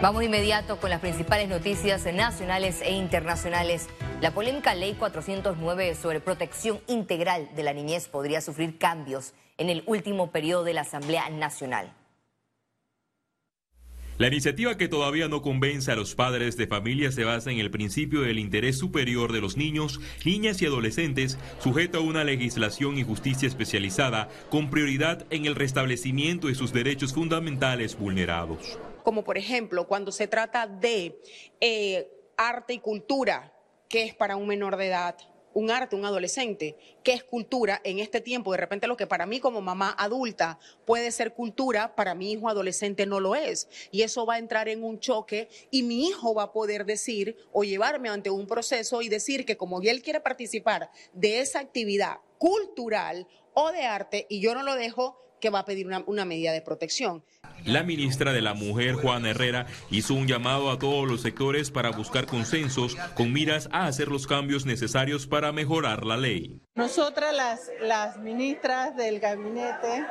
Vamos de inmediato con las principales noticias nacionales e internacionales. La polémica Ley 409 sobre protección integral de la niñez podría sufrir cambios en el último periodo de la Asamblea Nacional. La iniciativa que todavía no convence a los padres de familia se basa en el principio del interés superior de los niños, niñas y adolescentes, sujeto a una legislación y justicia especializada con prioridad en el restablecimiento de sus derechos fundamentales vulnerados como por ejemplo cuando se trata de eh, arte y cultura, que es para un menor de edad, un arte, un adolescente, que es cultura en este tiempo. De repente lo que para mí como mamá adulta puede ser cultura, para mi hijo adolescente no lo es. Y eso va a entrar en un choque y mi hijo va a poder decir o llevarme ante un proceso y decir que como él quiere participar de esa actividad cultural o de arte y yo no lo dejo, que va a pedir una, medida de protección. La ministra de la Mujer, Juana Herrera, hizo un llamado a todos los sectores para buscar consensos con miras a hacer los cambios necesarios para mejorar la ley. Nosotras, las, las ministras del gabinete,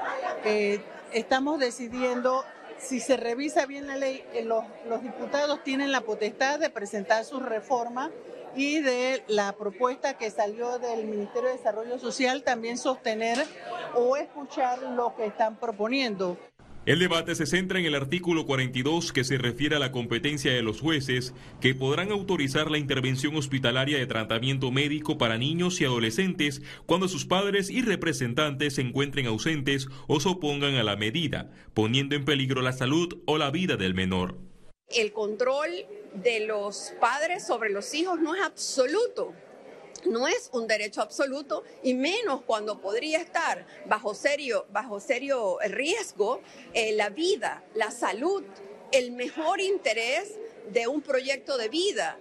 eh, estamos decidiendo si se revisa bien la ley, eh, los, los diputados tienen la potestad de presentar sus reformas y de la propuesta que salió del Ministerio de Desarrollo Social también sostener o escuchar lo que están proponiendo. El debate se centra en el artículo 42 que se refiere a la competencia de los jueces que podrán autorizar la intervención hospitalaria de tratamiento médico para niños y adolescentes cuando sus padres y representantes se encuentren ausentes o se opongan a la medida, poniendo en peligro la salud o la vida del menor. El control de los padres sobre los hijos no es absoluto. No es un derecho absoluto y menos cuando podría estar bajo serio, bajo serio riesgo eh, la vida, la salud, el mejor interés de un proyecto de vida.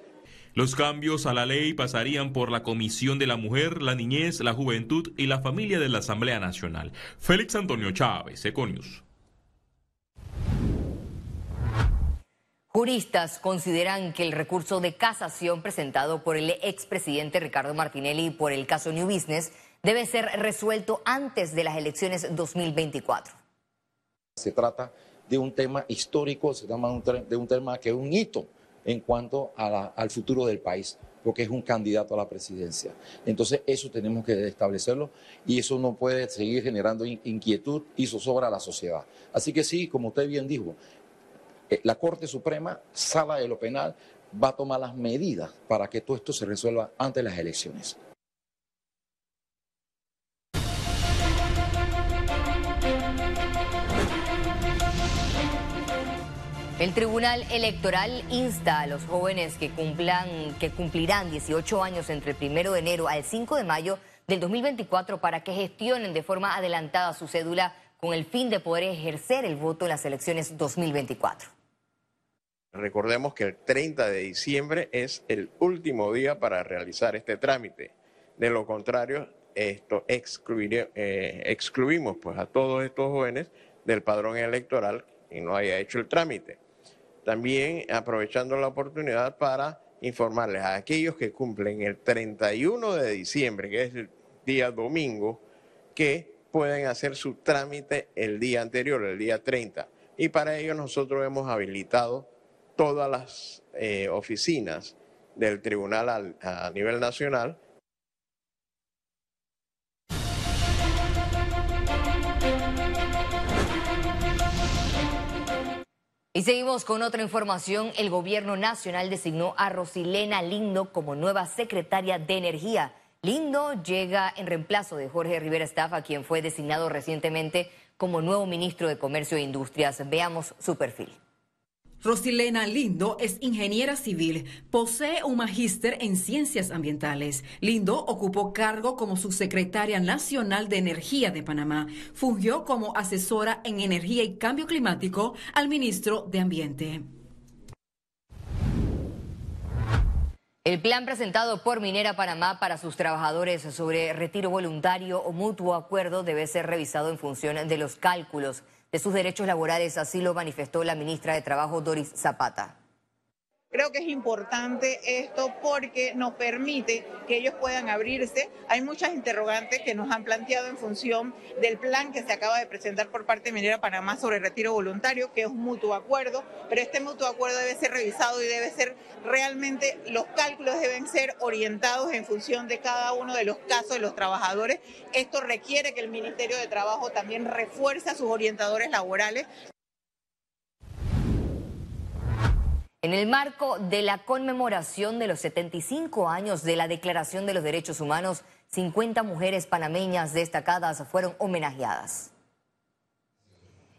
Los cambios a la ley pasarían por la Comisión de la Mujer, la Niñez, la Juventud y la Familia de la Asamblea Nacional. Félix Antonio Chávez, Econius. Juristas consideran que el recurso de casación presentado por el expresidente Ricardo Martinelli por el caso New Business debe ser resuelto antes de las elecciones 2024. Se trata de un tema histórico, se trata de un tema que es un hito en cuanto al futuro del país, porque es un candidato a la presidencia. Entonces eso tenemos que establecerlo y eso no puede seguir generando inquietud y zozobra a la sociedad. Así que sí, como usted bien dijo, la Corte Suprema, sala de lo penal, va a tomar las medidas para que todo esto se resuelva antes de las elecciones. El Tribunal Electoral insta a los jóvenes que, cumplan, que cumplirán 18 años entre el 1 de enero al 5 de mayo del 2024 para que gestionen de forma adelantada su cédula con el fin de poder ejercer el voto en las elecciones 2024. Recordemos que el 30 de diciembre es el último día para realizar este trámite. De lo contrario, esto eh, excluimos pues, a todos estos jóvenes del padrón electoral y no haya hecho el trámite. También aprovechando la oportunidad para informarles a aquellos que cumplen el 31 de diciembre, que es el día domingo, que pueden hacer su trámite el día anterior, el día 30. Y para ello nosotros hemos habilitado todas las eh, oficinas del tribunal a nivel nacional. Y seguimos con otra información. El gobierno nacional designó a Rosilena Lindo como nueva secretaria de Energía. Lindo llega en reemplazo de Jorge Rivera Estafa, quien fue designado recientemente como nuevo ministro de Comercio e Industrias. Veamos su perfil. Rosilena Lindo es ingeniera civil, posee un magíster en ciencias ambientales. Lindo ocupó cargo como subsecretaria nacional de Energía de Panamá. Fungió como asesora en energía y cambio climático al ministro de Ambiente. El plan presentado por Minera Panamá para sus trabajadores sobre retiro voluntario o mutuo acuerdo debe ser revisado en función de los cálculos de sus derechos laborales, así lo manifestó la ministra de Trabajo Doris Zapata. Creo que es importante esto porque nos permite que ellos puedan abrirse. Hay muchas interrogantes que nos han planteado en función del plan que se acaba de presentar por parte de Minera Panamá sobre retiro voluntario, que es un mutuo acuerdo, pero este mutuo acuerdo debe ser revisado y debe ser realmente, los cálculos deben ser orientados en función de cada uno de los casos de los trabajadores. Esto requiere que el Ministerio de Trabajo también refuerce a sus orientadores laborales. En el marco de la conmemoración de los 75 años de la Declaración de los Derechos Humanos, 50 mujeres panameñas destacadas fueron homenajeadas.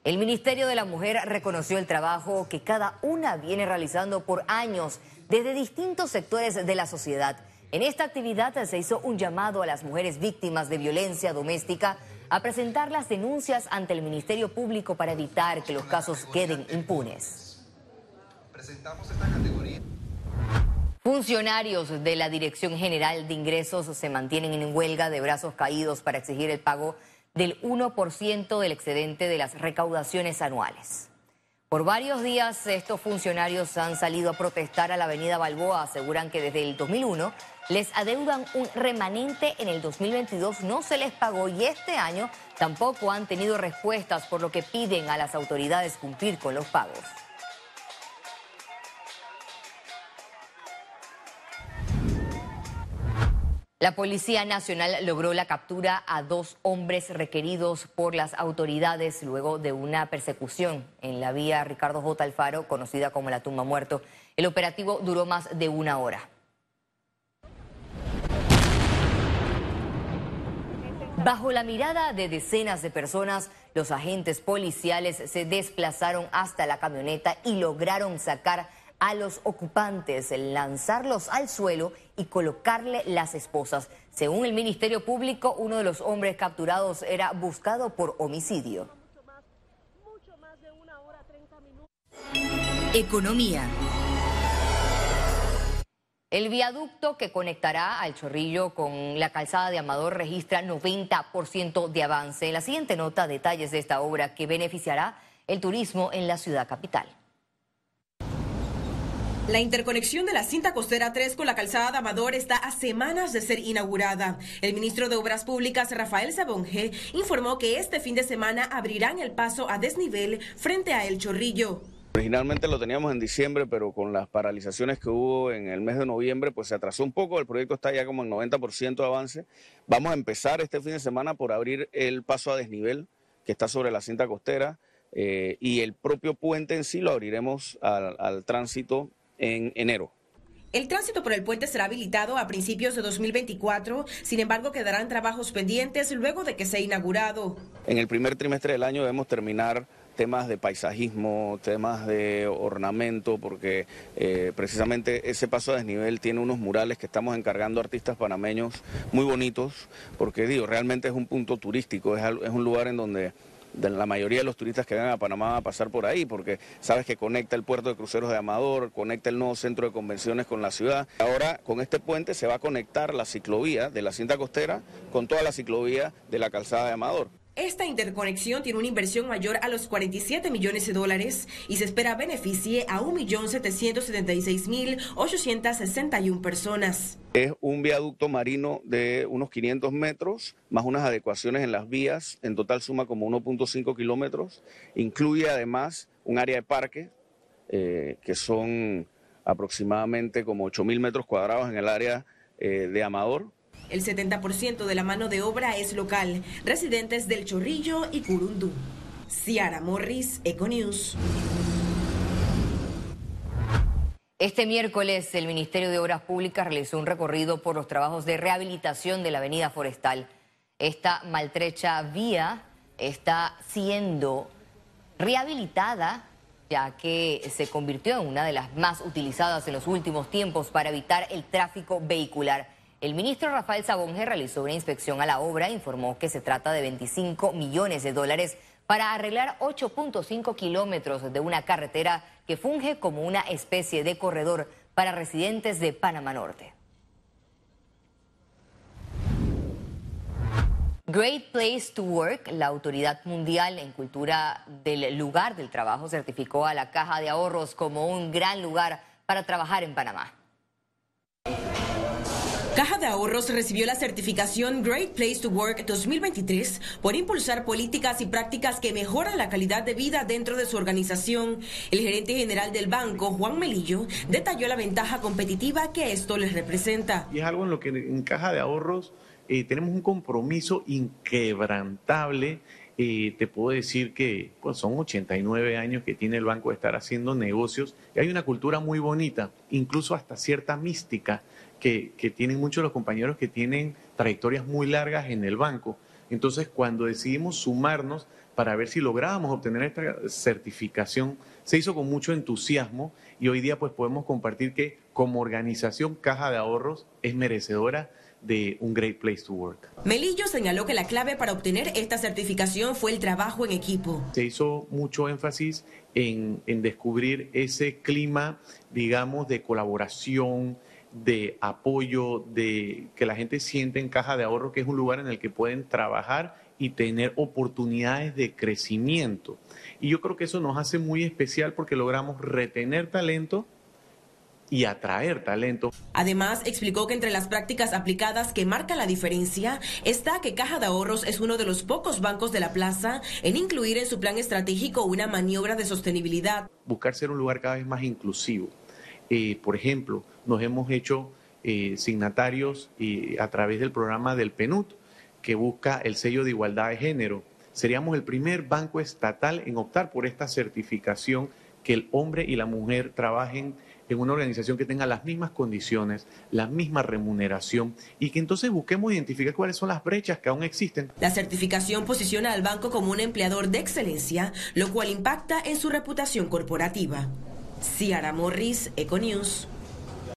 El Ministerio de la Mujer reconoció el trabajo que cada una viene realizando por años desde distintos sectores de la sociedad. En esta actividad se hizo un llamado a las mujeres víctimas de violencia doméstica a presentar las denuncias ante el Ministerio Público para evitar que los casos queden impunes presentamos esta categoría. Funcionarios de la Dirección General de Ingresos se mantienen en huelga de brazos caídos para exigir el pago del 1% del excedente de las recaudaciones anuales. Por varios días estos funcionarios han salido a protestar a la avenida Balboa. Aseguran que desde el 2001 les adeudan un remanente en el 2022, no se les pagó y este año tampoco han tenido respuestas, por lo que piden a las autoridades cumplir con los pagos. La Policía Nacional logró la captura a dos hombres requeridos por las autoridades luego de una persecución en la vía Ricardo J. Alfaro, conocida como la tumba muerto. El operativo duró más de una hora. Bajo la mirada de decenas de personas, los agentes policiales se desplazaron hasta la camioneta y lograron sacar a los ocupantes, lanzarlos al suelo y colocarle las esposas. Según el Ministerio Público, uno de los hombres capturados era buscado por homicidio. Economía. El viaducto que conectará al Chorrillo con la calzada de Amador registra 90% de avance. En la siguiente nota, detalles de esta obra que beneficiará el turismo en la ciudad capital. La interconexión de la cinta costera 3 con la calzada de Amador está a semanas de ser inaugurada. El ministro de Obras Públicas, Rafael Sabonge, informó que este fin de semana abrirán el paso a desnivel frente a El Chorrillo. Originalmente lo teníamos en diciembre, pero con las paralizaciones que hubo en el mes de noviembre, pues se atrasó un poco. El proyecto está ya como en 90% de avance. Vamos a empezar este fin de semana por abrir el paso a desnivel que está sobre la cinta costera. Eh, y el propio puente en sí lo abriremos al, al tránsito en enero. El tránsito por el puente será habilitado a principios de 2024, sin embargo quedarán trabajos pendientes luego de que sea inaugurado. En el primer trimestre del año debemos terminar temas de paisajismo, temas de ornamento, porque eh, precisamente ese paso a desnivel tiene unos murales que estamos encargando a artistas panameños muy bonitos, porque digo, realmente es un punto turístico, es, es un lugar en donde de la mayoría de los turistas que vengan a Panamá a pasar por ahí, porque sabes que conecta el puerto de cruceros de Amador, conecta el nuevo centro de convenciones con la ciudad. Ahora con este puente se va a conectar la ciclovía de la cinta costera con toda la ciclovía de la calzada de Amador. Esta interconexión tiene una inversión mayor a los 47 millones de dólares y se espera beneficie a 1.776.861 personas. Es un viaducto marino de unos 500 metros, más unas adecuaciones en las vías, en total suma como 1.5 kilómetros. Incluye además un área de parque, eh, que son aproximadamente como 8.000 metros cuadrados en el área eh, de Amador el 70% de la mano de obra es local, residentes del Chorrillo y Curundú. Ciara Morris, Econews. Este miércoles el Ministerio de Obras Públicas realizó un recorrido por los trabajos de rehabilitación de la avenida forestal. Esta maltrecha vía está siendo rehabilitada ya que se convirtió en una de las más utilizadas en los últimos tiempos para evitar el tráfico vehicular. El ministro Rafael Sabonge realizó una inspección a la obra e informó que se trata de 25 millones de dólares para arreglar 8.5 kilómetros de una carretera que funge como una especie de corredor para residentes de Panamá Norte. Great Place to Work, la autoridad mundial en cultura del lugar del trabajo, certificó a la Caja de Ahorros como un gran lugar para trabajar en Panamá. Caja de Ahorros recibió la certificación Great Place to Work 2023 por impulsar políticas y prácticas que mejoran la calidad de vida dentro de su organización. El gerente general del banco, Juan Melillo, detalló la ventaja competitiva que esto les representa. Y es algo en lo que en Caja de Ahorros eh, tenemos un compromiso inquebrantable. Eh, te puedo decir que pues, son 89 años que tiene el banco de estar haciendo negocios y hay una cultura muy bonita, incluso hasta cierta mística que, tienen muchos los compañeros que tienen trayectorias muy largas en el banco. Entonces, cuando decidimos sumarnos para ver si lográbamos obtener esta certificación, se hizo con mucho entusiasmo y hoy día pues podemos compartir que como organización Caja de Ahorros es merecedora de un Great Place to Work. Melillo señaló que la clave para obtener esta certificación fue el trabajo en equipo. Se hizo mucho énfasis en, en descubrir ese clima, digamos, de colaboración, de apoyo, de que la gente siente en Caja de Ahorro que es un lugar en el que pueden trabajar y tener oportunidades de crecimiento. Y yo creo que eso nos hace muy especial porque logramos retener talento y atraer talento. Además, explicó que entre las prácticas aplicadas que marca la diferencia está que Caja de Ahorros es uno de los pocos bancos de la plaza en incluir en su plan estratégico una maniobra de sostenibilidad. Buscar ser un lugar cada vez más inclusivo eh, por ejemplo, nos hemos hecho eh, signatarios a través del programa del PNUD, que busca el sello de igualdad de género. Seríamos el primer banco estatal en optar por esta certificación que el hombre y la mujer trabajen en una organización que tenga las mismas condiciones, la misma remuneración y que entonces busquemos identificar cuáles son las brechas que aún existen. La certificación posiciona al banco como un empleador de excelencia, lo cual impacta en su reputación corporativa. Ciara Morris, Econews.